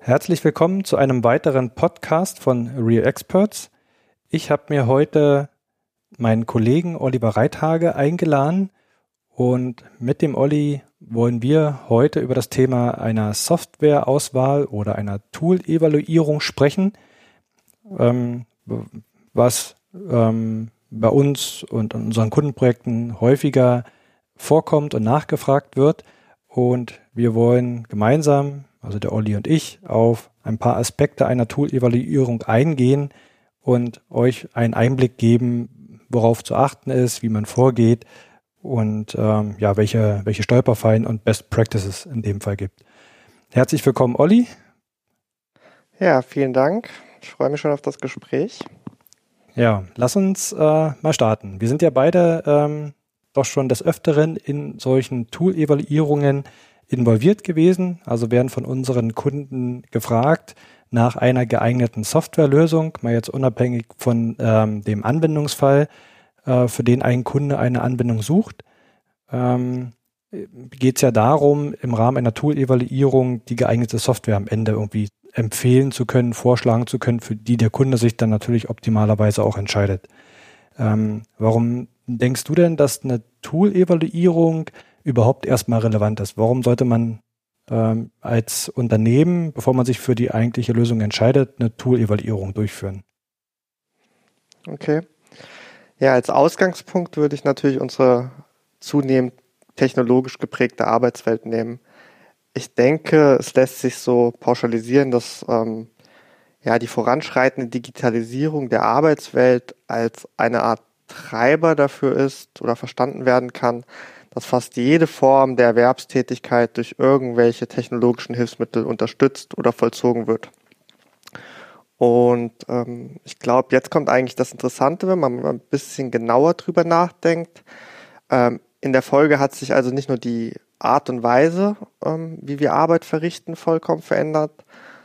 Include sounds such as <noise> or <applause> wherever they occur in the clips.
Herzlich willkommen zu einem weiteren Podcast von Real Experts. Ich habe mir heute meinen Kollegen Oliver Reithage eingeladen und mit dem Olli wollen wir heute über das Thema einer Softwareauswahl oder einer Tool-Evaluierung sprechen, ähm, was ähm, bei uns und in unseren Kundenprojekten häufiger vorkommt und nachgefragt wird. Und wir wollen gemeinsam also der Olli und ich, auf ein paar Aspekte einer Tool-Evaluierung eingehen und euch einen Einblick geben, worauf zu achten ist, wie man vorgeht und ähm, ja, welche, welche Stolperfallen und Best Practices in dem Fall gibt. Herzlich willkommen, Olli. Ja, vielen Dank. Ich freue mich schon auf das Gespräch. Ja, lass uns äh, mal starten. Wir sind ja beide ähm, doch schon des Öfteren in solchen Tool-Evaluierungen involviert gewesen, also werden von unseren Kunden gefragt nach einer geeigneten Softwarelösung, mal jetzt unabhängig von ähm, dem Anwendungsfall, äh, für den ein Kunde eine Anwendung sucht. Ähm, geht es ja darum, im Rahmen einer Tool-Evaluierung die geeignete Software am Ende irgendwie empfehlen zu können, vorschlagen zu können, für die der Kunde sich dann natürlich optimalerweise auch entscheidet. Ähm, warum denkst du denn, dass eine Tool-Evaluierung überhaupt erstmal relevant ist. Warum sollte man ähm, als Unternehmen, bevor man sich für die eigentliche Lösung entscheidet, eine Tool-Evaluierung durchführen? Okay. Ja, als Ausgangspunkt würde ich natürlich unsere zunehmend technologisch geprägte Arbeitswelt nehmen. Ich denke, es lässt sich so pauschalisieren, dass ähm, ja die voranschreitende Digitalisierung der Arbeitswelt als eine Art Treiber dafür ist oder verstanden werden kann, dass fast jede Form der Erwerbstätigkeit durch irgendwelche technologischen Hilfsmittel unterstützt oder vollzogen wird. Und ähm, ich glaube, jetzt kommt eigentlich das Interessante, wenn man ein bisschen genauer drüber nachdenkt. Ähm, in der Folge hat sich also nicht nur die Art und Weise, ähm, wie wir Arbeit verrichten, vollkommen verändert,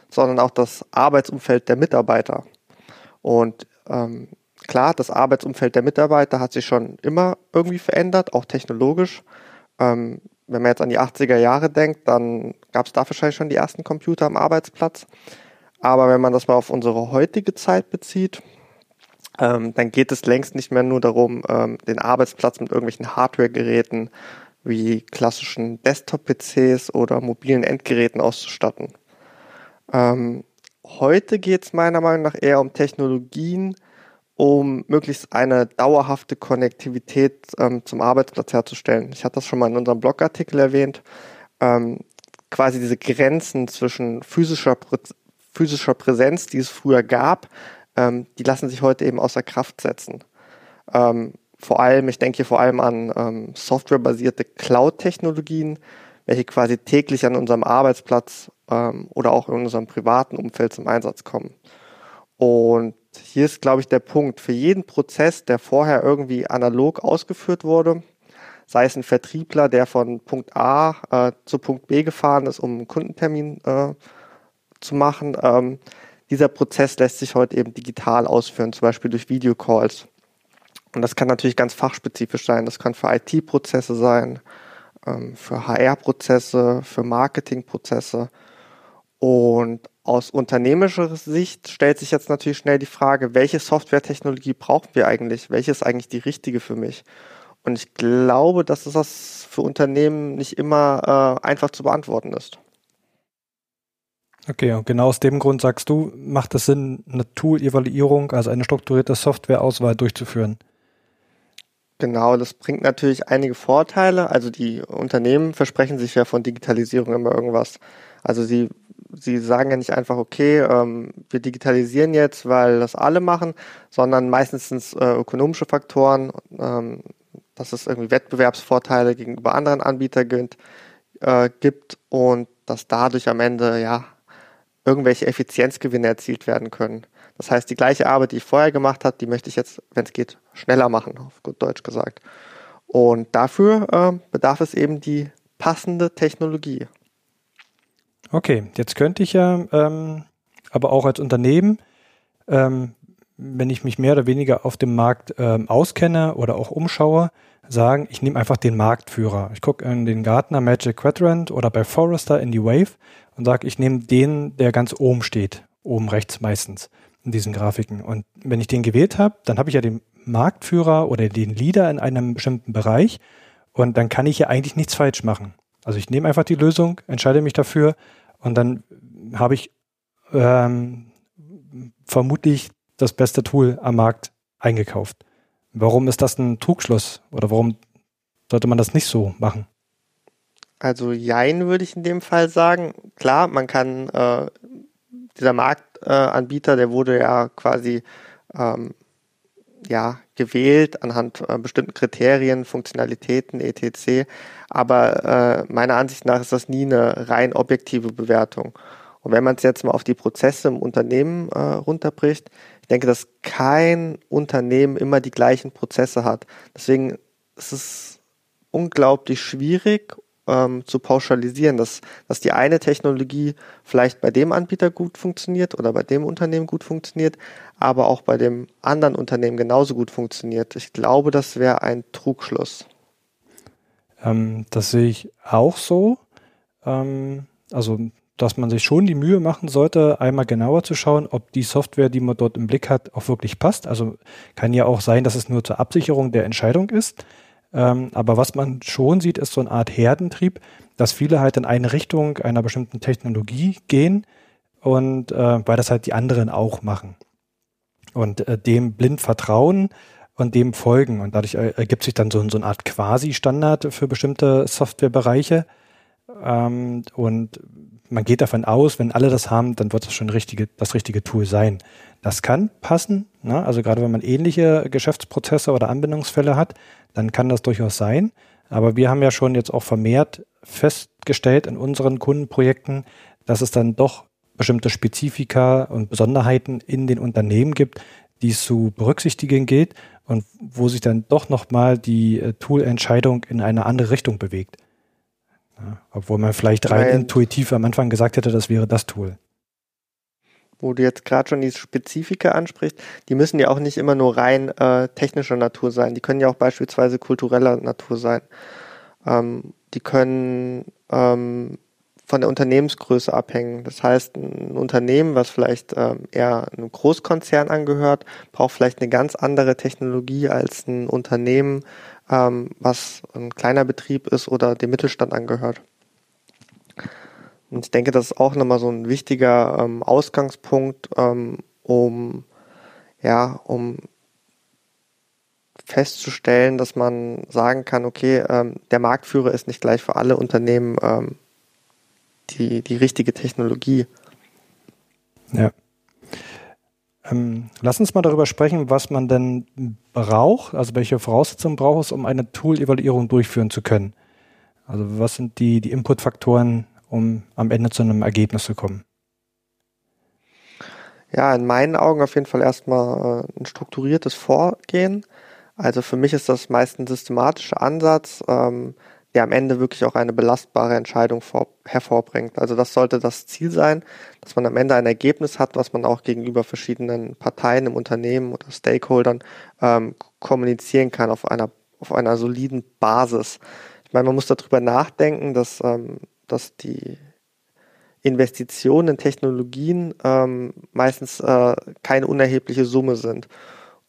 sondern auch das Arbeitsumfeld der Mitarbeiter. Und ähm, klar, das Arbeitsumfeld der Mitarbeiter hat sich schon immer irgendwie verändert, auch technologisch. Ähm, wenn man jetzt an die 80er Jahre denkt, dann gab es da wahrscheinlich schon die ersten Computer am Arbeitsplatz. Aber wenn man das mal auf unsere heutige Zeit bezieht, ähm, dann geht es längst nicht mehr nur darum, ähm, den Arbeitsplatz mit irgendwelchen Hardware-Geräten wie klassischen Desktop-PCs oder mobilen Endgeräten auszustatten. Ähm, heute geht es meiner Meinung nach eher um Technologien, um möglichst eine dauerhafte Konnektivität ähm, zum Arbeitsplatz herzustellen. Ich hatte das schon mal in unserem Blogartikel erwähnt. Ähm, quasi diese Grenzen zwischen physischer, physischer Präsenz, die es früher gab, ähm, die lassen sich heute eben außer Kraft setzen. Vor allem, ich denke hier vor allem an ähm, softwarebasierte Cloud-Technologien, welche quasi täglich an unserem Arbeitsplatz ähm, oder auch in unserem privaten Umfeld zum Einsatz kommen. Und hier ist, glaube ich, der Punkt. Für jeden Prozess, der vorher irgendwie analog ausgeführt wurde, sei es ein Vertriebler, der von Punkt A äh, zu Punkt B gefahren ist, um einen Kundentermin äh, zu machen, ähm, dieser Prozess lässt sich heute eben digital ausführen, zum Beispiel durch Videocalls. Und das kann natürlich ganz fachspezifisch sein. Das kann für IT-Prozesse sein, ähm, für HR-Prozesse, für Marketing-Prozesse. Und aus unternehmerischer Sicht stellt sich jetzt natürlich schnell die Frage, welche Softwaretechnologie brauchen wir eigentlich? Welche ist eigentlich die richtige für mich? Und ich glaube, dass das für Unternehmen nicht immer äh, einfach zu beantworten ist. Okay, und genau aus dem Grund sagst du, macht es Sinn, eine Tool-Evaluierung, also eine strukturierte Softwareauswahl durchzuführen? Genau, das bringt natürlich einige Vorteile. Also die Unternehmen versprechen sich ja von Digitalisierung immer irgendwas. Also sie sie sagen ja nicht einfach, okay, ähm, wir digitalisieren jetzt, weil das alle machen, sondern meistens äh, ökonomische Faktoren, ähm, dass es irgendwie Wettbewerbsvorteile gegenüber anderen Anbietern gibt, äh, gibt und dass dadurch am Ende ja irgendwelche Effizienzgewinne erzielt werden können. Das heißt, die gleiche Arbeit, die ich vorher gemacht habe, die möchte ich jetzt, wenn es geht, schneller machen, auf gut Deutsch gesagt. Und dafür äh, bedarf es eben die passende Technologie. Okay, jetzt könnte ich ja ähm, aber auch als Unternehmen, ähm, wenn ich mich mehr oder weniger auf dem Markt ähm, auskenne oder auch umschaue, sagen, ich nehme einfach den Marktführer. Ich gucke in den Gartner Magic Quadrant oder bei Forrester in die Wave und sage, ich nehme den, der ganz oben steht, oben rechts meistens in diesen Grafiken. Und wenn ich den gewählt habe, dann habe ich ja den Marktführer oder den Leader in einem bestimmten Bereich und dann kann ich ja eigentlich nichts falsch machen. Also ich nehme einfach die Lösung, entscheide mich dafür und dann habe ich ähm, vermutlich das beste Tool am Markt eingekauft. Warum ist das ein Trugschluss oder warum sollte man das nicht so machen? Also Jein würde ich in dem Fall sagen. Klar, man kann, äh, dieser Marktanbieter, äh, der wurde ja quasi ähm, ja, gewählt anhand äh, bestimmten Kriterien, Funktionalitäten, etc. Aber äh, meiner Ansicht nach ist das nie eine rein objektive Bewertung. Und wenn man es jetzt mal auf die Prozesse im Unternehmen äh, runterbricht, ich denke, dass kein Unternehmen immer die gleichen Prozesse hat. Deswegen ist es unglaublich schwierig ähm, zu pauschalisieren, dass, dass die eine Technologie vielleicht bei dem Anbieter gut funktioniert oder bei dem Unternehmen gut funktioniert, aber auch bei dem anderen Unternehmen genauso gut funktioniert. Ich glaube, das wäre ein Trugschluss. Ähm, das sehe ich auch so. Ähm, also dass man sich schon die Mühe machen sollte, einmal genauer zu schauen, ob die Software, die man dort im Blick hat, auch wirklich passt. Also kann ja auch sein, dass es nur zur Absicherung der Entscheidung ist. Ähm, aber was man schon sieht, ist so eine Art Herdentrieb, dass viele halt in eine Richtung einer bestimmten Technologie gehen und äh, weil das halt die anderen auch machen. Und äh, dem blind vertrauen und dem folgen. Und dadurch ergibt sich dann so, so eine Art Quasi-Standard für bestimmte Softwarebereiche. Ähm, und man geht davon aus, wenn alle das haben, dann wird das schon richtige, das richtige Tool sein. Das kann passen, ne? also gerade wenn man ähnliche Geschäftsprozesse oder Anbindungsfälle hat, dann kann das durchaus sein. Aber wir haben ja schon jetzt auch vermehrt festgestellt in unseren Kundenprojekten, dass es dann doch bestimmte Spezifika und Besonderheiten in den Unternehmen gibt, die es zu berücksichtigen gilt und wo sich dann doch nochmal die äh, Toolentscheidung in eine andere Richtung bewegt. Ja, obwohl man vielleicht rein Weil, intuitiv am Anfang gesagt hätte, das wäre das Tool. Wo du jetzt gerade schon die Spezifika ansprichst, die müssen ja auch nicht immer nur rein äh, technischer Natur sein. Die können ja auch beispielsweise kultureller Natur sein. Ähm, die können ähm, von der Unternehmensgröße abhängen. Das heißt, ein Unternehmen, was vielleicht ähm, eher einem Großkonzern angehört, braucht vielleicht eine ganz andere Technologie als ein Unternehmen, was ein kleiner Betrieb ist oder dem Mittelstand angehört. Und ich denke, das ist auch nochmal so ein wichtiger ähm, Ausgangspunkt, ähm, um ja, um festzustellen, dass man sagen kann, okay, ähm, der Marktführer ist nicht gleich für alle Unternehmen ähm, die, die richtige Technologie. Ja. Ähm, lass uns mal darüber sprechen, was man denn braucht, also welche Voraussetzungen braucht es, um eine Tool-Evaluierung durchführen zu können. Also was sind die, die Inputfaktoren, um am Ende zu einem Ergebnis zu kommen? Ja, in meinen Augen auf jeden Fall erstmal äh, ein strukturiertes Vorgehen. Also für mich ist das meist ein systematischer Ansatz, ähm, der am Ende wirklich auch eine belastbare Entscheidung vor, hervorbringt. Also das sollte das Ziel sein, dass man am Ende ein Ergebnis hat, was man auch gegenüber verschiedenen Parteien im Unternehmen oder Stakeholdern ähm, kommunizieren kann auf einer, auf einer soliden Basis. Ich meine, man muss darüber nachdenken, dass, ähm, dass die Investitionen in Technologien ähm, meistens äh, keine unerhebliche Summe sind.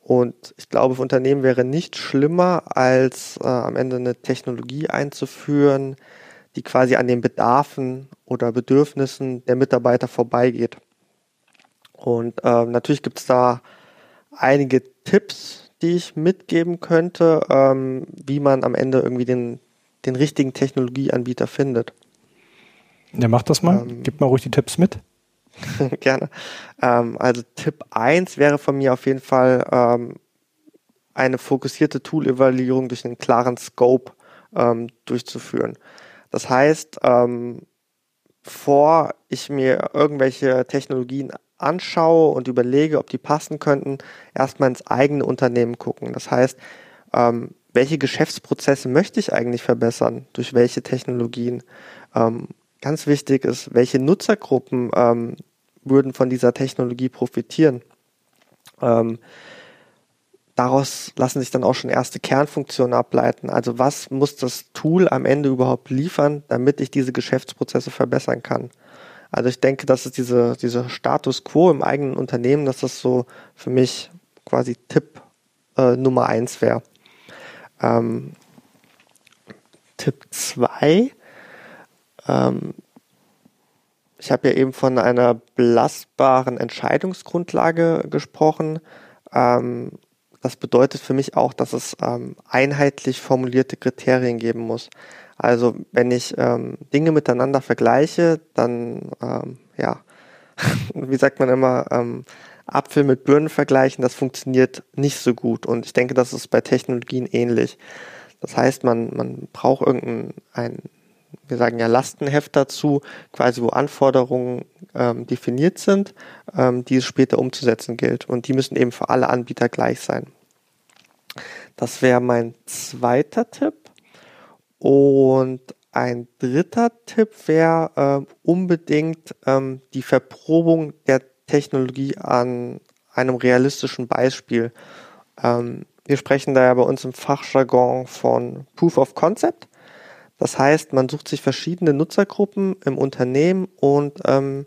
Und ich glaube, für Unternehmen wäre nicht schlimmer, als äh, am Ende eine Technologie einzuführen, die quasi an den Bedarfen oder Bedürfnissen der Mitarbeiter vorbeigeht. Und äh, natürlich gibt es da einige Tipps, die ich mitgeben könnte, ähm, wie man am Ende irgendwie den, den richtigen Technologieanbieter findet. Ja, mach das mal. Ähm, Gib mal ruhig die Tipps mit. <laughs> Gerne. Ähm, also Tipp 1 wäre von mir auf jeden Fall ähm, eine fokussierte Tool-Evaluierung durch einen klaren Scope ähm, durchzuführen. Das heißt, ähm, bevor ich mir irgendwelche Technologien anschaue und überlege, ob die passen könnten, erstmal ins eigene Unternehmen gucken. Das heißt, ähm, welche Geschäftsprozesse möchte ich eigentlich verbessern? Durch welche Technologien? Ganz wichtig ist, welche Nutzergruppen ähm, würden von dieser Technologie profitieren. Ähm, daraus lassen sich dann auch schon erste Kernfunktionen ableiten. Also was muss das Tool am Ende überhaupt liefern, damit ich diese Geschäftsprozesse verbessern kann? Also ich denke, dass es diese, diese Status quo im eigenen Unternehmen, dass das so für mich quasi Tipp äh, Nummer eins wäre. Ähm, Tipp zwei ähm, ich habe ja eben von einer belastbaren Entscheidungsgrundlage gesprochen. Ähm, das bedeutet für mich auch, dass es ähm, einheitlich formulierte Kriterien geben muss. Also wenn ich ähm, Dinge miteinander vergleiche, dann ähm, ja, <laughs> wie sagt man immer, ähm, Apfel mit Birnen vergleichen, das funktioniert nicht so gut. Und ich denke, das ist bei Technologien ähnlich. Das heißt, man, man braucht irgendein, ein, wir sagen ja Lastenheft dazu, quasi wo Anforderungen ähm, definiert sind, ähm, die es später umzusetzen gilt. Und die müssen eben für alle Anbieter gleich sein. Das wäre mein zweiter Tipp. Und ein dritter Tipp wäre äh, unbedingt ähm, die Verprobung der Technologie an einem realistischen Beispiel. Ähm, wir sprechen da ja bei uns im Fachjargon von Proof of Concept. Das heißt, man sucht sich verschiedene Nutzergruppen im Unternehmen und ähm,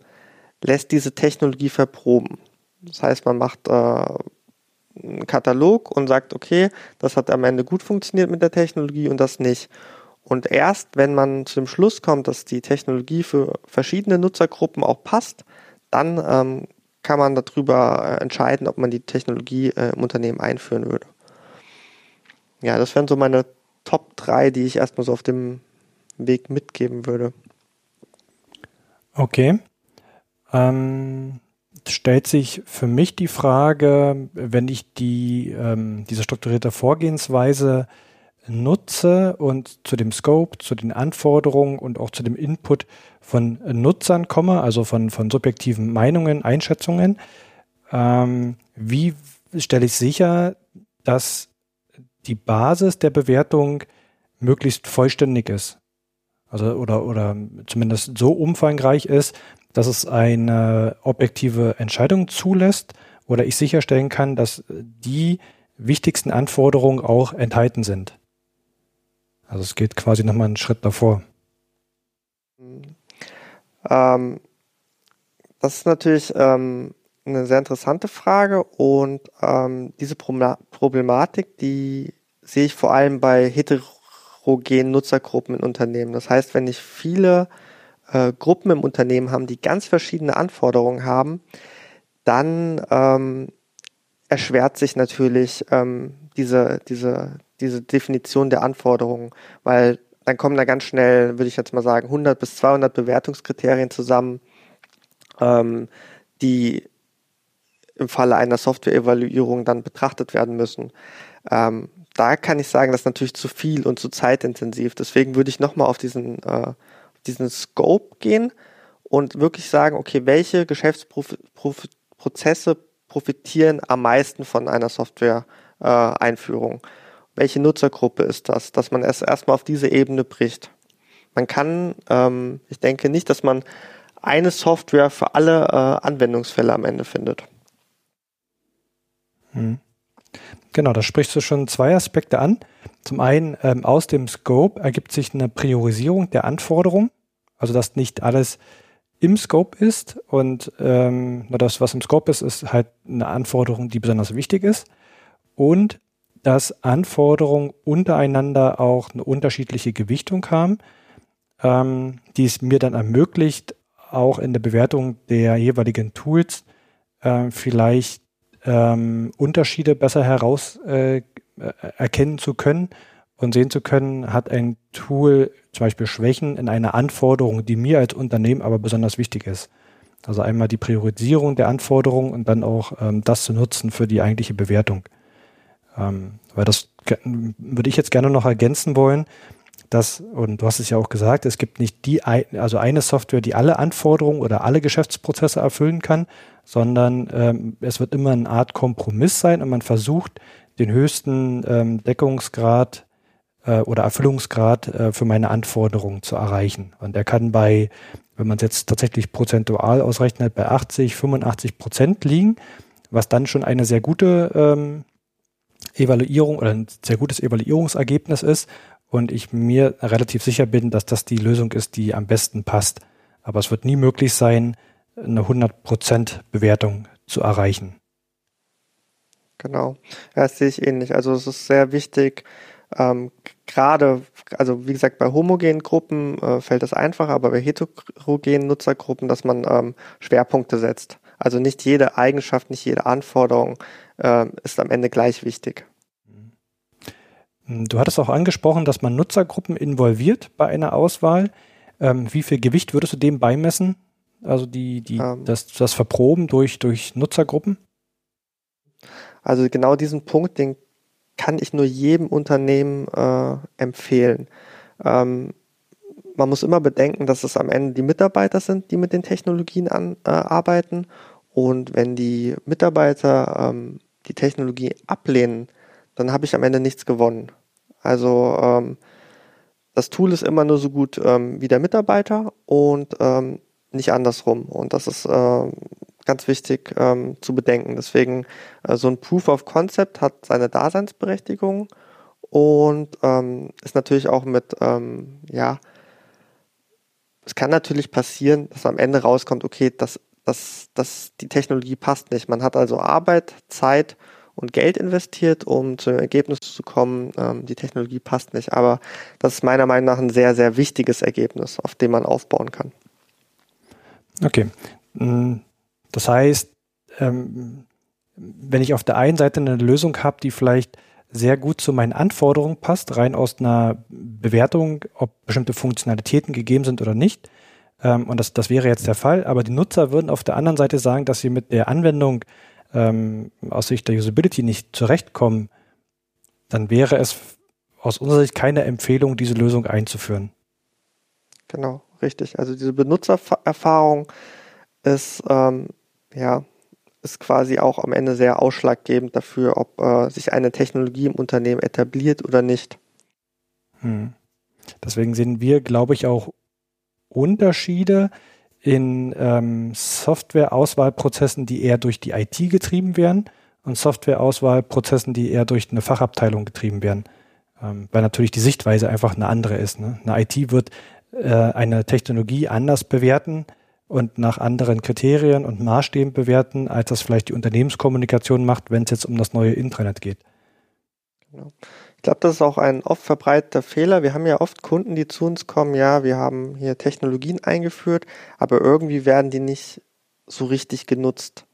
lässt diese Technologie verproben. Das heißt, man macht äh, einen Katalog und sagt, okay, das hat am Ende gut funktioniert mit der Technologie und das nicht. Und erst wenn man zu dem Schluss kommt, dass die Technologie für verschiedene Nutzergruppen auch passt, dann ähm, kann man darüber äh, entscheiden, ob man die Technologie äh, im Unternehmen einführen würde. Ja, das wären so meine Top 3, die ich erstmal so auf dem Weg mitgeben würde. Okay. Ähm, stellt sich für mich die Frage, wenn ich die, ähm, diese strukturierte Vorgehensweise nutze und zu dem Scope, zu den Anforderungen und auch zu dem Input von Nutzern komme, also von, von subjektiven Meinungen, Einschätzungen, ähm, wie stelle ich sicher, dass die Basis der Bewertung möglichst vollständig ist. Also oder, oder zumindest so umfangreich ist, dass es eine objektive Entscheidung zulässt oder ich sicherstellen kann, dass die wichtigsten Anforderungen auch enthalten sind. Also es geht quasi nochmal einen Schritt davor. Ähm, das ist natürlich ähm, eine sehr interessante Frage und ähm, diese Problematik, die sehe ich vor allem bei heterogenen Nutzergruppen in Unternehmen. Das heißt, wenn ich viele äh, Gruppen im Unternehmen haben, die ganz verschiedene Anforderungen haben, dann ähm, erschwert sich natürlich ähm, diese, diese, diese Definition der Anforderungen, weil dann kommen da ganz schnell, würde ich jetzt mal sagen, 100 bis 200 Bewertungskriterien zusammen, ähm, die im Falle einer Software-Evaluierung dann betrachtet werden müssen. Ähm, da kann ich sagen, das ist natürlich zu viel und zu zeitintensiv. Deswegen würde ich nochmal auf diesen, äh, diesen Scope gehen und wirklich sagen, okay, welche Geschäftsprozesse profitieren am meisten von einer Software-Einführung? Äh, welche Nutzergruppe ist das? Dass man es erstmal auf diese Ebene bricht. Man kann, ähm, ich denke nicht, dass man eine Software für alle äh, Anwendungsfälle am Ende findet. Hm. Genau, da sprichst du schon zwei Aspekte an. Zum einen, ähm, aus dem Scope ergibt sich eine Priorisierung der Anforderungen, also dass nicht alles im Scope ist und ähm, das, was im Scope ist, ist halt eine Anforderung, die besonders wichtig ist und dass Anforderungen untereinander auch eine unterschiedliche Gewichtung haben, ähm, die es mir dann ermöglicht, auch in der Bewertung der jeweiligen Tools äh, vielleicht ähm, Unterschiede besser heraus äh, erkennen zu können und sehen zu können, hat ein Tool zum Beispiel Schwächen in einer Anforderung, die mir als Unternehmen aber besonders wichtig ist. Also einmal die Priorisierung der Anforderungen und dann auch ähm, das zu nutzen für die eigentliche Bewertung. Ähm, weil das würde ich jetzt gerne noch ergänzen wollen, dass, und du hast es ja auch gesagt, es gibt nicht die, also eine Software, die alle Anforderungen oder alle Geschäftsprozesse erfüllen kann, sondern ähm, es wird immer eine Art Kompromiss sein und man versucht, den höchsten ähm, Deckungsgrad äh, oder Erfüllungsgrad äh, für meine Anforderungen zu erreichen. Und er kann bei, wenn man es jetzt tatsächlich prozentual ausrechnet, bei 80, 85 Prozent liegen. was dann schon eine sehr gute ähm, Evaluierung oder ein sehr gutes Evaluierungsergebnis ist und ich mir relativ sicher bin, dass das die Lösung ist, die am besten passt. Aber es wird nie möglich sein, eine 100% Bewertung zu erreichen. Genau, ja, das sehe ich ähnlich. Also es ist sehr wichtig, ähm, gerade, also wie gesagt, bei homogenen Gruppen äh, fällt das einfacher, aber bei heterogenen Nutzergruppen, dass man ähm, Schwerpunkte setzt. Also nicht jede Eigenschaft, nicht jede Anforderung äh, ist am Ende gleich wichtig. Mhm. Du hattest auch angesprochen, dass man Nutzergruppen involviert bei einer Auswahl. Ähm, wie viel Gewicht würdest du dem beimessen? Also die, die, ähm, das, das Verproben durch, durch Nutzergruppen? Also genau diesen Punkt, den kann ich nur jedem Unternehmen äh, empfehlen. Ähm, man muss immer bedenken, dass es am Ende die Mitarbeiter sind, die mit den Technologien an, äh, arbeiten. Und wenn die Mitarbeiter ähm, die Technologie ablehnen, dann habe ich am Ende nichts gewonnen. Also ähm, das Tool ist immer nur so gut ähm, wie der Mitarbeiter und ähm, nicht andersrum. Und das ist äh, ganz wichtig ähm, zu bedenken. Deswegen äh, so ein Proof of Concept hat seine Daseinsberechtigung und ähm, ist natürlich auch mit, ähm, ja, es kann natürlich passieren, dass am Ende rauskommt, okay, dass das, das, die Technologie passt nicht. Man hat also Arbeit, Zeit und Geld investiert, um zu einem Ergebnis zu kommen, ähm, die Technologie passt nicht. Aber das ist meiner Meinung nach ein sehr, sehr wichtiges Ergebnis, auf dem man aufbauen kann. Okay. Mm, das heißt, ähm, wenn ich auf der einen Seite eine Lösung habe, die vielleicht sehr gut zu meinen Anforderungen passt, rein aus einer Bewertung, ob bestimmte Funktionalitäten gegeben sind oder nicht. Ähm, und das, das wäre jetzt der Fall. Aber die Nutzer würden auf der anderen Seite sagen, dass sie mit der Anwendung ähm, aus Sicht der Usability nicht zurechtkommen. Dann wäre es aus unserer Sicht keine Empfehlung, diese Lösung einzuführen. Genau, richtig. Also diese Benutzererfahrung ist ähm, ja, ist quasi auch am Ende sehr ausschlaggebend dafür, ob äh, sich eine Technologie im Unternehmen etabliert oder nicht. Hm. Deswegen sehen wir, glaube ich, auch Unterschiede in ähm, Softwareauswahlprozessen, die eher durch die IT getrieben werden und Softwareauswahlprozessen, die eher durch eine Fachabteilung getrieben werden. Ähm, weil natürlich die Sichtweise einfach eine andere ist. Ne? Eine IT wird äh, eine Technologie anders bewerten und nach anderen Kriterien und Maßstäben bewerten, als das vielleicht die Unternehmenskommunikation macht, wenn es jetzt um das neue Intranet geht. Genau. Ich glaube, das ist auch ein oft verbreiteter Fehler. Wir haben ja oft Kunden, die zu uns kommen, ja, wir haben hier Technologien eingeführt, aber irgendwie werden die nicht so richtig genutzt.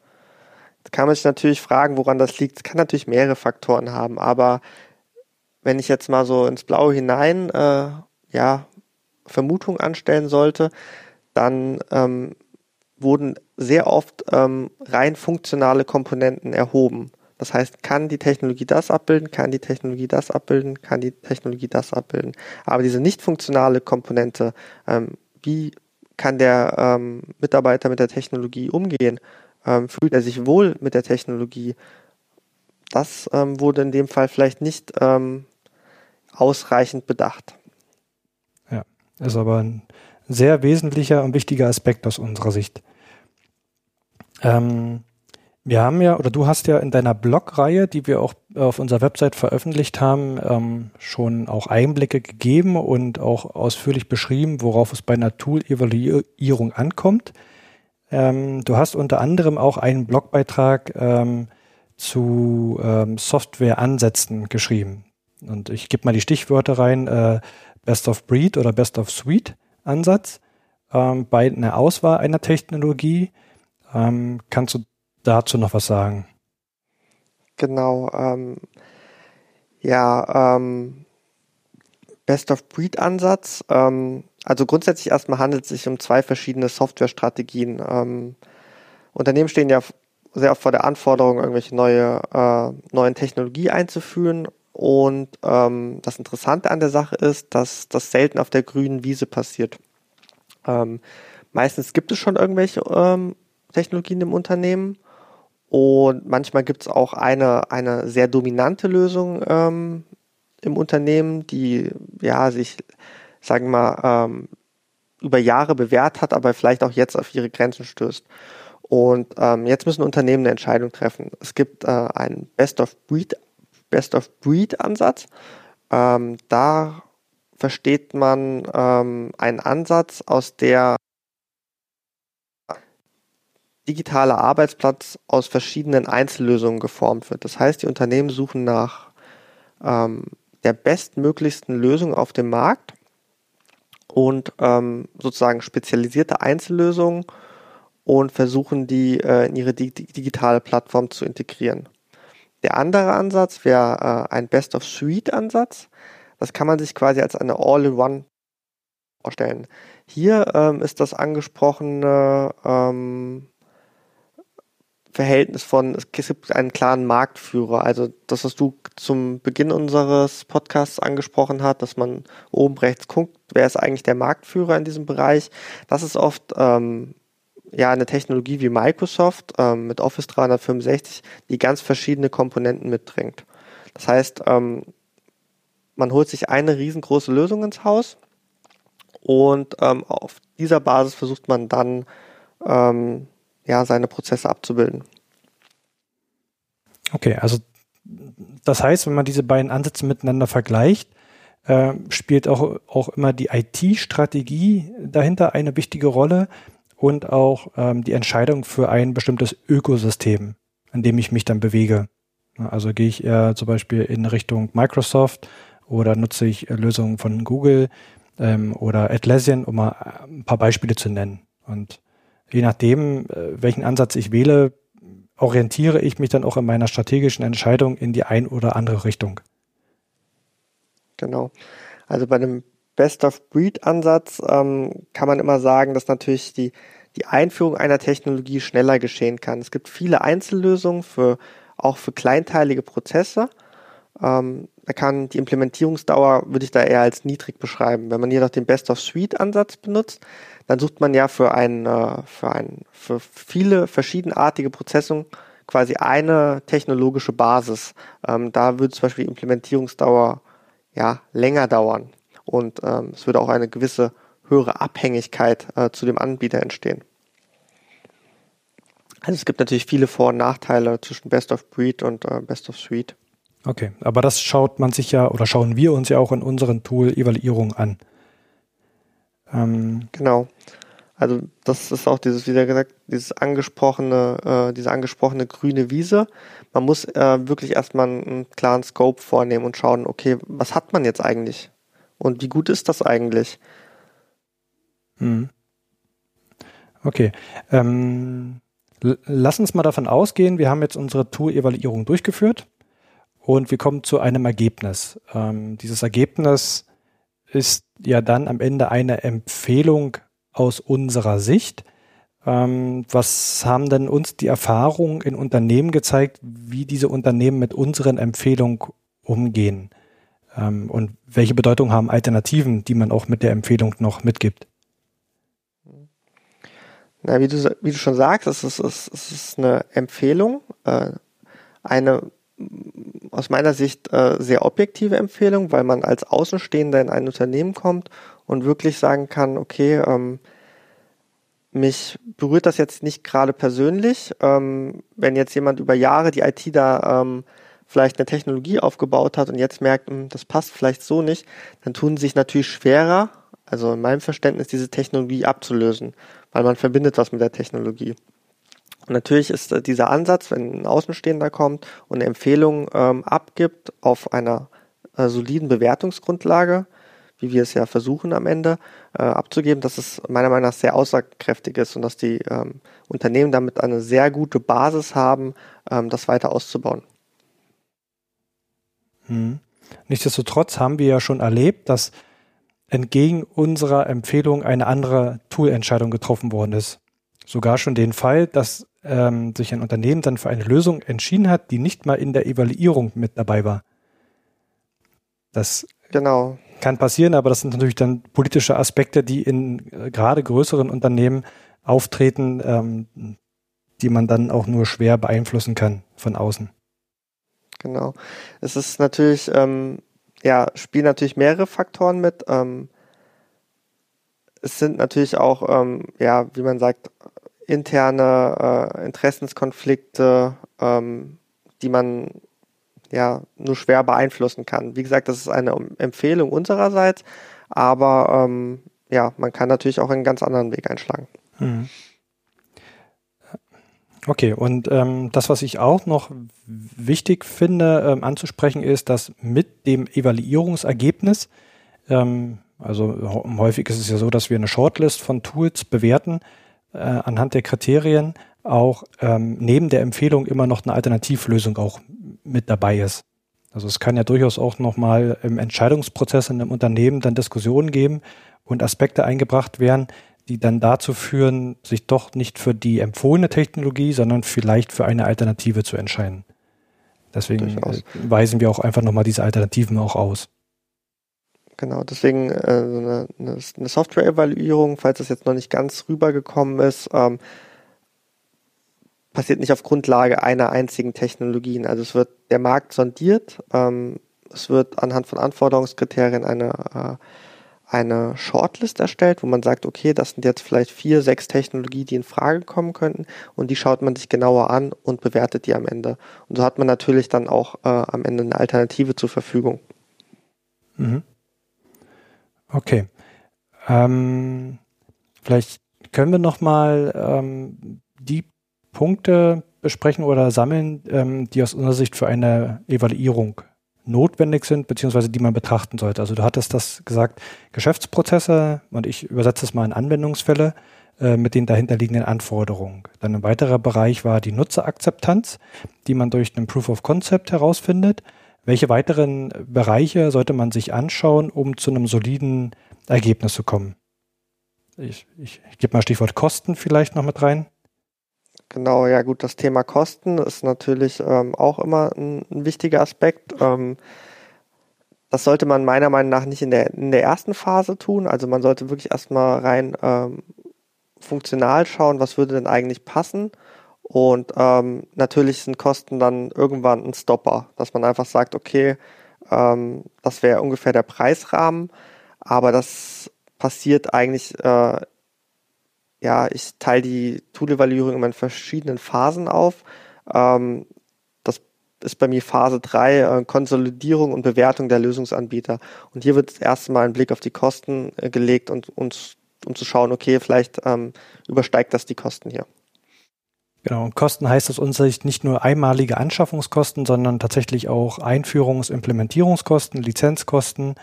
Da kann man sich natürlich fragen, woran das liegt. Es kann natürlich mehrere Faktoren haben, aber wenn ich jetzt mal so ins Blaue hinein, äh, ja, Vermutung anstellen sollte, dann ähm, wurden sehr oft ähm, rein funktionale Komponenten erhoben. Das heißt, kann die Technologie das abbilden, kann die Technologie das abbilden, kann die Technologie das abbilden. Aber diese nicht funktionale Komponente, ähm, wie kann der ähm, Mitarbeiter mit der Technologie umgehen? Ähm, fühlt er sich wohl mit der Technologie? Das ähm, wurde in dem Fall vielleicht nicht ähm, ausreichend bedacht. Ja, ist aber ein sehr wesentlicher und wichtiger Aspekt aus unserer Sicht. Ähm, wir haben ja, oder du hast ja in deiner Blogreihe, die wir auch auf unserer Website veröffentlicht haben, ähm, schon auch Einblicke gegeben und auch ausführlich beschrieben, worauf es bei einer Tool-Evaluierung ankommt. Ähm, du hast unter anderem auch einen Blogbeitrag ähm, zu ähm, Software-Ansätzen geschrieben. Und ich gebe mal die Stichwörter rein, äh, Best of Breed oder Best of Suite. Ansatz ähm, bei einer Auswahl einer Technologie. Ähm, kannst du dazu noch was sagen? Genau. Ähm, ja, ähm, Best of Breed Ansatz. Ähm, also grundsätzlich erstmal handelt es sich um zwei verschiedene Softwarestrategien. Ähm, Unternehmen stehen ja sehr oft vor der Anforderung, irgendwelche neue, äh, neuen Technologie einzuführen und ähm, das Interessante an der Sache ist, dass das selten auf der grünen Wiese passiert. Ähm, meistens gibt es schon irgendwelche ähm, Technologien im Unternehmen und manchmal gibt es auch eine, eine sehr dominante Lösung ähm, im Unternehmen, die ja sich, sagen wir mal, ähm, über Jahre bewährt hat, aber vielleicht auch jetzt auf ihre Grenzen stößt. Und ähm, jetzt müssen Unternehmen eine Entscheidung treffen. Es gibt äh, einen Best-of-Breed Best of. Ähm, da versteht man ähm, einen Ansatz, aus der digitaler Arbeitsplatz aus verschiedenen Einzellösungen geformt wird. Das heißt, die Unternehmen suchen nach ähm, der bestmöglichsten Lösung auf dem Markt und ähm, sozusagen spezialisierte Einzellösungen und versuchen die äh, in ihre di digitale Plattform zu integrieren. Der andere Ansatz wäre äh, ein Best-of-Suite-Ansatz. Das kann man sich quasi als eine All-in-One vorstellen. Hier ähm, ist das angesprochene ähm, Verhältnis von, es gibt einen klaren Marktführer. Also das, was du zum Beginn unseres Podcasts angesprochen hast, dass man oben rechts guckt, wer ist eigentlich der Marktführer in diesem Bereich. Das ist oft ähm, ja eine Technologie wie Microsoft ähm, mit Office 365, die ganz verschiedene Komponenten mitbringt. Das heißt, ähm, man holt sich eine riesengroße Lösung ins Haus und ähm, auf dieser Basis versucht man dann ähm, ja seine Prozesse abzubilden. Okay, also das heißt, wenn man diese beiden Ansätze miteinander vergleicht, äh, spielt auch, auch immer die IT-Strategie dahinter eine wichtige Rolle und auch ähm, die Entscheidung für ein bestimmtes Ökosystem, in dem ich mich dann bewege. Also gehe ich eher zum Beispiel in Richtung Microsoft oder nutze ich Lösungen von Google ähm, oder Atlassian, um mal ein paar Beispiele zu nennen. Und je nachdem, äh, welchen Ansatz ich wähle, orientiere ich mich dann auch in meiner strategischen Entscheidung in die ein oder andere Richtung. Genau. Also bei dem Best-of-Breed-Ansatz ähm, kann man immer sagen, dass natürlich die, die Einführung einer Technologie schneller geschehen kann. Es gibt viele Einzellösungen für auch für kleinteilige Prozesse. Ähm, da kann die Implementierungsdauer, würde ich da eher als niedrig beschreiben. Wenn man jedoch den Best-of-Suite-Ansatz benutzt, dann sucht man ja für ein, äh, für ein, für viele verschiedenartige Prozesse quasi eine technologische Basis. Ähm, da würde zum Beispiel die Implementierungsdauer ja länger dauern und ähm, es würde auch eine gewisse höhere Abhängigkeit äh, zu dem Anbieter entstehen. Also es gibt natürlich viele Vor- und Nachteile zwischen Best of Breed und äh, Best of Suite. Okay, aber das schaut man sich ja oder schauen wir uns ja auch in unseren Tool-Evaluierungen an. Ähm genau. Also das ist auch dieses, wie gesagt, dieses angesprochene, äh, diese angesprochene grüne Wiese. Man muss äh, wirklich erstmal einen klaren Scope vornehmen und schauen, okay, was hat man jetzt eigentlich? Und wie gut ist das eigentlich? Hm. Okay. Ähm, lass uns mal davon ausgehen, wir haben jetzt unsere Tool-Evaluierung durchgeführt und wir kommen zu einem Ergebnis. Ähm, dieses Ergebnis ist ja dann am Ende eine Empfehlung aus unserer Sicht. Ähm, was haben denn uns die Erfahrungen in Unternehmen gezeigt, wie diese Unternehmen mit unseren Empfehlungen umgehen? Ähm, und welche Bedeutung haben Alternativen, die man auch mit der Empfehlung noch mitgibt? Na, wie du, wie du schon sagst, es ist, es ist eine Empfehlung, äh, eine aus meiner Sicht äh, sehr objektive Empfehlung, weil man als Außenstehender in ein Unternehmen kommt und wirklich sagen kann, okay, ähm, mich berührt das jetzt nicht gerade persönlich. Ähm, wenn jetzt jemand über Jahre die IT da ähm, vielleicht eine Technologie aufgebaut hat und jetzt merkt, mh, hm, das passt vielleicht so nicht, dann tun sich natürlich schwerer, also in meinem Verständnis, diese Technologie abzulösen, weil man verbindet was mit der Technologie. Und natürlich ist äh, dieser Ansatz, wenn ein Außenstehender kommt und eine Empfehlung ähm, abgibt auf einer äh, soliden Bewertungsgrundlage, wie wir es ja versuchen am Ende äh, abzugeben, dass es meiner Meinung nach sehr aussagekräftig ist und dass die ähm, Unternehmen damit eine sehr gute Basis haben, ähm, das weiter auszubauen. Hm. Nichtsdestotrotz haben wir ja schon erlebt, dass entgegen unserer Empfehlung eine andere Toolentscheidung getroffen worden ist. Sogar schon den Fall, dass ähm, sich ein Unternehmen dann für eine Lösung entschieden hat, die nicht mal in der Evaluierung mit dabei war. Das genau. kann passieren, aber das sind natürlich dann politische Aspekte, die in äh, gerade größeren Unternehmen auftreten, ähm, die man dann auch nur schwer beeinflussen kann von außen. Genau. Es ist natürlich, ähm, ja, spielen natürlich mehrere Faktoren mit. Ähm, es sind natürlich auch, ähm, ja, wie man sagt, interne äh, Interessenskonflikte, ähm, die man ja nur schwer beeinflussen kann. Wie gesagt, das ist eine Empfehlung unsererseits, aber ähm, ja, man kann natürlich auch einen ganz anderen Weg einschlagen. Mhm. Okay, und ähm, das, was ich auch noch wichtig finde ähm, anzusprechen, ist, dass mit dem Evaluierungsergebnis, ähm, also häufig ist es ja so, dass wir eine Shortlist von Tools bewerten äh, anhand der Kriterien, auch ähm, neben der Empfehlung immer noch eine Alternativlösung auch mit dabei ist. Also es kann ja durchaus auch nochmal im Entscheidungsprozess in einem Unternehmen dann Diskussionen geben und Aspekte eingebracht werden, die dann dazu führen, sich doch nicht für die empfohlene Technologie, sondern vielleicht für eine Alternative zu entscheiden. Deswegen Durchaus. weisen wir auch einfach nochmal diese Alternativen auch aus. Genau, deswegen äh, eine, eine Software-Evaluierung, falls das jetzt noch nicht ganz rübergekommen ist, ähm, passiert nicht auf Grundlage einer einzigen Technologien. Also es wird der Markt sondiert, ähm, es wird anhand von Anforderungskriterien eine äh, eine Shortlist erstellt, wo man sagt, okay, das sind jetzt vielleicht vier, sechs Technologien, die in Frage kommen könnten und die schaut man sich genauer an und bewertet die am Ende. Und so hat man natürlich dann auch äh, am Ende eine Alternative zur Verfügung. Mhm. Okay. Ähm, vielleicht können wir nochmal ähm, die Punkte besprechen oder sammeln, ähm, die aus unserer Sicht für eine Evaluierung notwendig sind, beziehungsweise die man betrachten sollte. Also du hattest das gesagt, Geschäftsprozesse und ich übersetze es mal in Anwendungsfälle äh, mit den dahinterliegenden Anforderungen. Dann ein weiterer Bereich war die Nutzerakzeptanz, die man durch einen Proof of Concept herausfindet. Welche weiteren Bereiche sollte man sich anschauen, um zu einem soliden Ergebnis zu kommen? Ich, ich, ich gebe mal Stichwort Kosten vielleicht noch mit rein. Genau, ja gut, das Thema Kosten ist natürlich ähm, auch immer ein, ein wichtiger Aspekt. Ähm, das sollte man meiner Meinung nach nicht in der, in der ersten Phase tun. Also man sollte wirklich erstmal rein ähm, funktional schauen, was würde denn eigentlich passen. Und ähm, natürlich sind Kosten dann irgendwann ein Stopper, dass man einfach sagt, okay, ähm, das wäre ungefähr der Preisrahmen, aber das passiert eigentlich äh, ja, ich teile die Tool-Evaluierung immer in verschiedenen Phasen auf. Ähm, das ist bei mir Phase 3, äh, Konsolidierung und Bewertung der Lösungsanbieter. Und hier wird das erste Mal ein Blick auf die Kosten äh, gelegt und, und um zu schauen, okay, vielleicht ähm, übersteigt das die Kosten hier. Genau, und Kosten heißt aus unserer Sicht nicht nur einmalige Anschaffungskosten, sondern tatsächlich auch Einführungs-, Implementierungskosten, Lizenzkosten,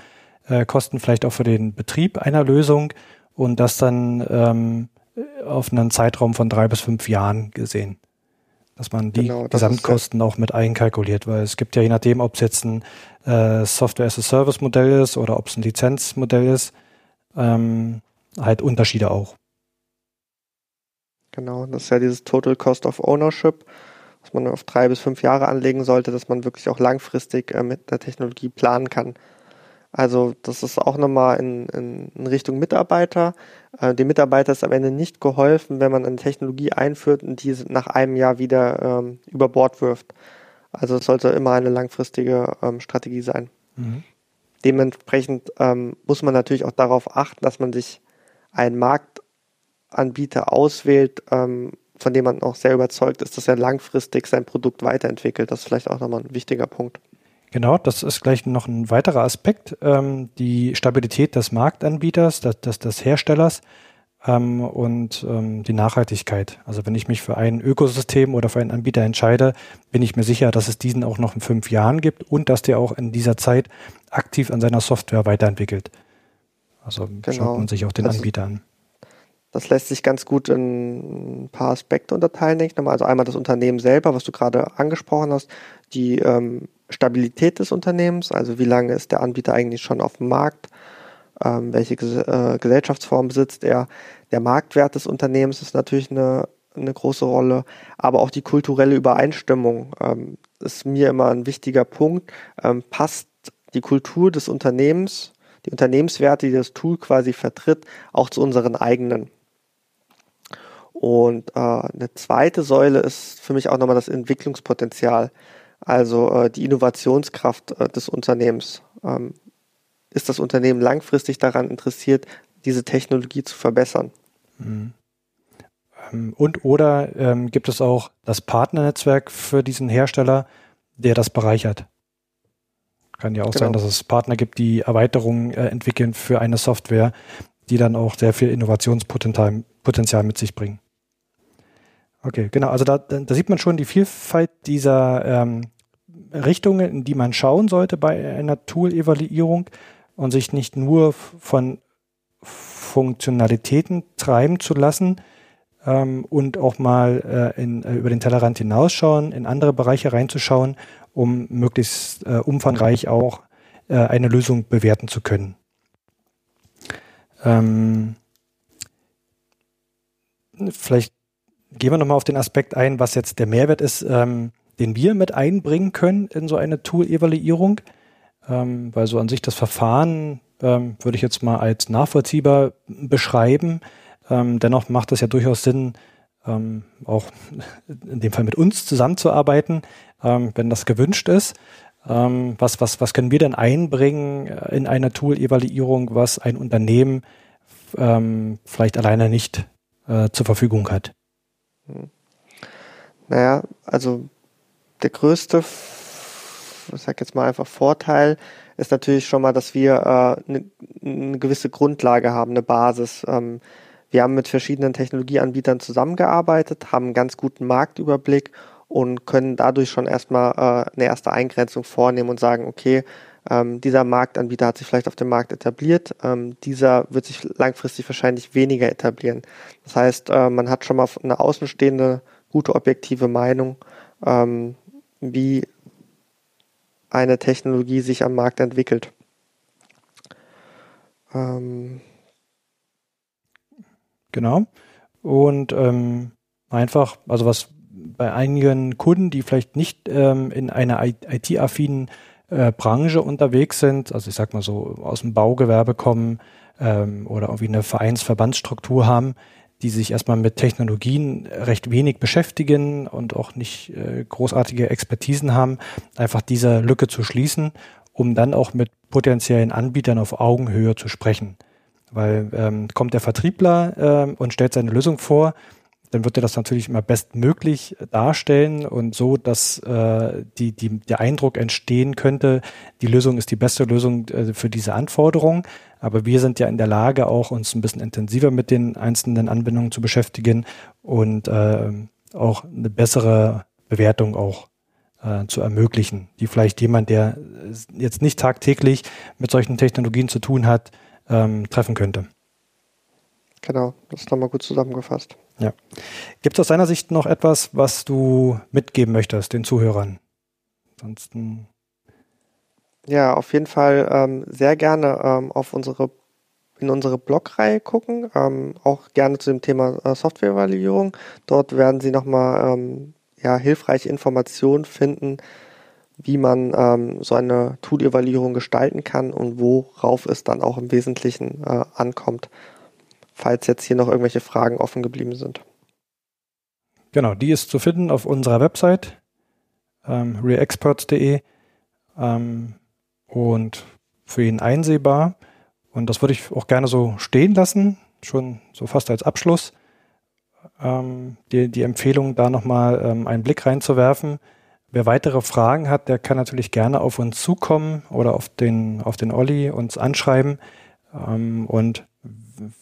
äh, Kosten vielleicht auch für den Betrieb einer Lösung und das dann ähm, auf einen Zeitraum von drei bis fünf Jahren gesehen. Dass man die genau, Gesamtkosten auch mit einkalkuliert, weil es gibt ja je nachdem, ob es jetzt ein äh, Software-as-a-Service-Modell ist oder ob es ein Lizenzmodell ist, ähm, halt Unterschiede auch. Genau, das ist ja dieses Total Cost of Ownership, was man auf drei bis fünf Jahre anlegen sollte, dass man wirklich auch langfristig äh, mit der Technologie planen kann. Also das ist auch nochmal in, in, in Richtung Mitarbeiter. Äh, dem Mitarbeiter ist am Ende nicht geholfen, wenn man eine Technologie einführt und diese nach einem Jahr wieder ähm, über Bord wirft. Also es sollte immer eine langfristige ähm, Strategie sein. Mhm. Dementsprechend ähm, muss man natürlich auch darauf achten, dass man sich einen Marktanbieter auswählt, ähm, von dem man auch sehr überzeugt ist, dass er langfristig sein Produkt weiterentwickelt. Das ist vielleicht auch nochmal ein wichtiger Punkt. Genau, das ist gleich noch ein weiterer Aspekt, ähm, die Stabilität des Marktanbieters, des, des, des Herstellers ähm, und ähm, die Nachhaltigkeit. Also wenn ich mich für ein Ökosystem oder für einen Anbieter entscheide, bin ich mir sicher, dass es diesen auch noch in fünf Jahren gibt und dass der auch in dieser Zeit aktiv an seiner Software weiterentwickelt. Also genau. schaut man sich auch den also, Anbieter an. Das lässt sich ganz gut in ein paar Aspekte unterteilen, denke ich mal. Also einmal das Unternehmen selber, was du gerade angesprochen hast, die ähm, Stabilität des Unternehmens, also wie lange ist der Anbieter eigentlich schon auf dem Markt, ähm, welche äh, Gesellschaftsform besitzt er. Der Marktwert des Unternehmens ist natürlich eine, eine große Rolle, aber auch die kulturelle Übereinstimmung ähm, ist mir immer ein wichtiger Punkt. Ähm, passt die Kultur des Unternehmens, die Unternehmenswerte, die das Tool quasi vertritt, auch zu unseren eigenen. Und äh, eine zweite Säule ist für mich auch nochmal das Entwicklungspotenzial. Also äh, die Innovationskraft äh, des Unternehmens. Ähm, ist das Unternehmen langfristig daran interessiert, diese Technologie zu verbessern? Mhm. Ähm, und oder ähm, gibt es auch das Partnernetzwerk für diesen Hersteller, der das bereichert? Kann ja auch genau. sein, dass es Partner gibt, die Erweiterungen äh, entwickeln für eine Software, die dann auch sehr viel Innovationspotenzial Potenzial mit sich bringen. Okay, genau. Also da, da sieht man schon die Vielfalt dieser ähm, Richtungen, in die man schauen sollte bei einer Tool-Evaluierung und sich nicht nur von Funktionalitäten treiben zu lassen ähm, und auch mal äh, in, äh, über den Tellerrand hinausschauen, in andere Bereiche reinzuschauen, um möglichst äh, umfangreich auch äh, eine Lösung bewerten zu können. Ähm, vielleicht gehen wir nochmal auf den Aspekt ein, was jetzt der Mehrwert ist, ähm, den wir mit einbringen können in so eine Tool-Evaluierung. Ähm, weil so an sich das Verfahren ähm, würde ich jetzt mal als nachvollziehbar beschreiben. Ähm, dennoch macht es ja durchaus Sinn, ähm, auch <laughs> in dem Fall mit uns zusammenzuarbeiten, ähm, wenn das gewünscht ist. Was, was, was können wir denn einbringen in eine Tool-Evaluierung, was ein Unternehmen vielleicht alleine nicht äh, zur Verfügung hat? Naja, also der größte, ich sag jetzt mal einfach Vorteil, ist natürlich schon mal, dass wir eine äh, ne gewisse Grundlage haben, eine Basis. Ähm, wir haben mit verschiedenen Technologieanbietern zusammengearbeitet, haben einen ganz guten Marktüberblick und können dadurch schon erstmal äh, eine erste Eingrenzung vornehmen und sagen, okay, ähm, dieser Marktanbieter hat sich vielleicht auf dem Markt etabliert, ähm, dieser wird sich langfristig wahrscheinlich weniger etablieren. Das heißt, äh, man hat schon mal eine außenstehende, gute, objektive Meinung, ähm, wie eine Technologie sich am Markt entwickelt. Ähm genau. Und ähm, einfach, also was bei einigen Kunden, die vielleicht nicht ähm, in einer IT-affinen äh, Branche unterwegs sind, also ich sag mal so aus dem Baugewerbe kommen ähm, oder irgendwie eine Vereinsverbandsstruktur haben, die sich erstmal mit Technologien recht wenig beschäftigen und auch nicht äh, großartige Expertisen haben, einfach diese Lücke zu schließen, um dann auch mit potenziellen Anbietern auf Augenhöhe zu sprechen. Weil ähm, kommt der Vertriebler äh, und stellt seine Lösung vor, dann wird er das natürlich immer bestmöglich darstellen und so, dass äh, die, die, der Eindruck entstehen könnte, die Lösung ist die beste Lösung äh, für diese Anforderung. Aber wir sind ja in der Lage, auch uns ein bisschen intensiver mit den einzelnen Anwendungen zu beschäftigen und äh, auch eine bessere Bewertung auch äh, zu ermöglichen, die vielleicht jemand, der jetzt nicht tagtäglich mit solchen Technologien zu tun hat, ähm, treffen könnte. Genau, das ist nochmal gut zusammengefasst. Ja. Gibt es aus deiner Sicht noch etwas, was du mitgeben möchtest den Zuhörern? Ansonsten. Ja, auf jeden Fall ähm, sehr gerne ähm, auf unsere in unsere Blogreihe gucken, ähm, auch gerne zu dem Thema äh, Softwarevalidierung. Dort werden Sie nochmal ähm, ja, hilfreiche Informationen finden, wie man ähm, so eine Tool-Evaluierung gestalten kann und worauf es dann auch im Wesentlichen äh, ankommt falls jetzt hier noch irgendwelche Fragen offen geblieben sind. Genau, die ist zu finden auf unserer Website ähm, reexperts.de ähm, und für ihn einsehbar. Und das würde ich auch gerne so stehen lassen, schon so fast als Abschluss. Ähm, die, die Empfehlung, da nochmal ähm, einen Blick reinzuwerfen. Wer weitere Fragen hat, der kann natürlich gerne auf uns zukommen oder auf den, auf den Olli uns anschreiben. Ähm, und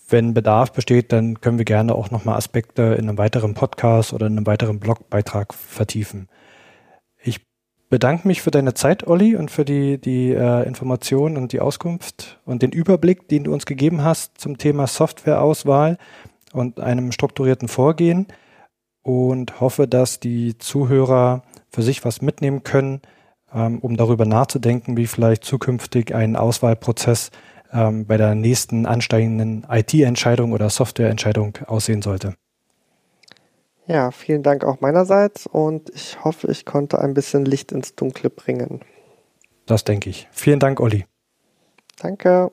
wenn Bedarf besteht, dann können wir gerne auch nochmal Aspekte in einem weiteren Podcast oder in einem weiteren Blogbeitrag vertiefen. Ich bedanke mich für deine Zeit, Olli, und für die, die äh, Information und die Auskunft und den Überblick, den du uns gegeben hast zum Thema Softwareauswahl und einem strukturierten Vorgehen und hoffe, dass die Zuhörer für sich was mitnehmen können, ähm, um darüber nachzudenken, wie vielleicht zukünftig ein Auswahlprozess ähm, bei der nächsten ansteigenden IT-Entscheidung oder Softwareentscheidung aussehen sollte. Ja, vielen Dank auch meinerseits und ich hoffe, ich konnte ein bisschen Licht ins Dunkle bringen. Das denke ich. Vielen Dank, Olli. Danke.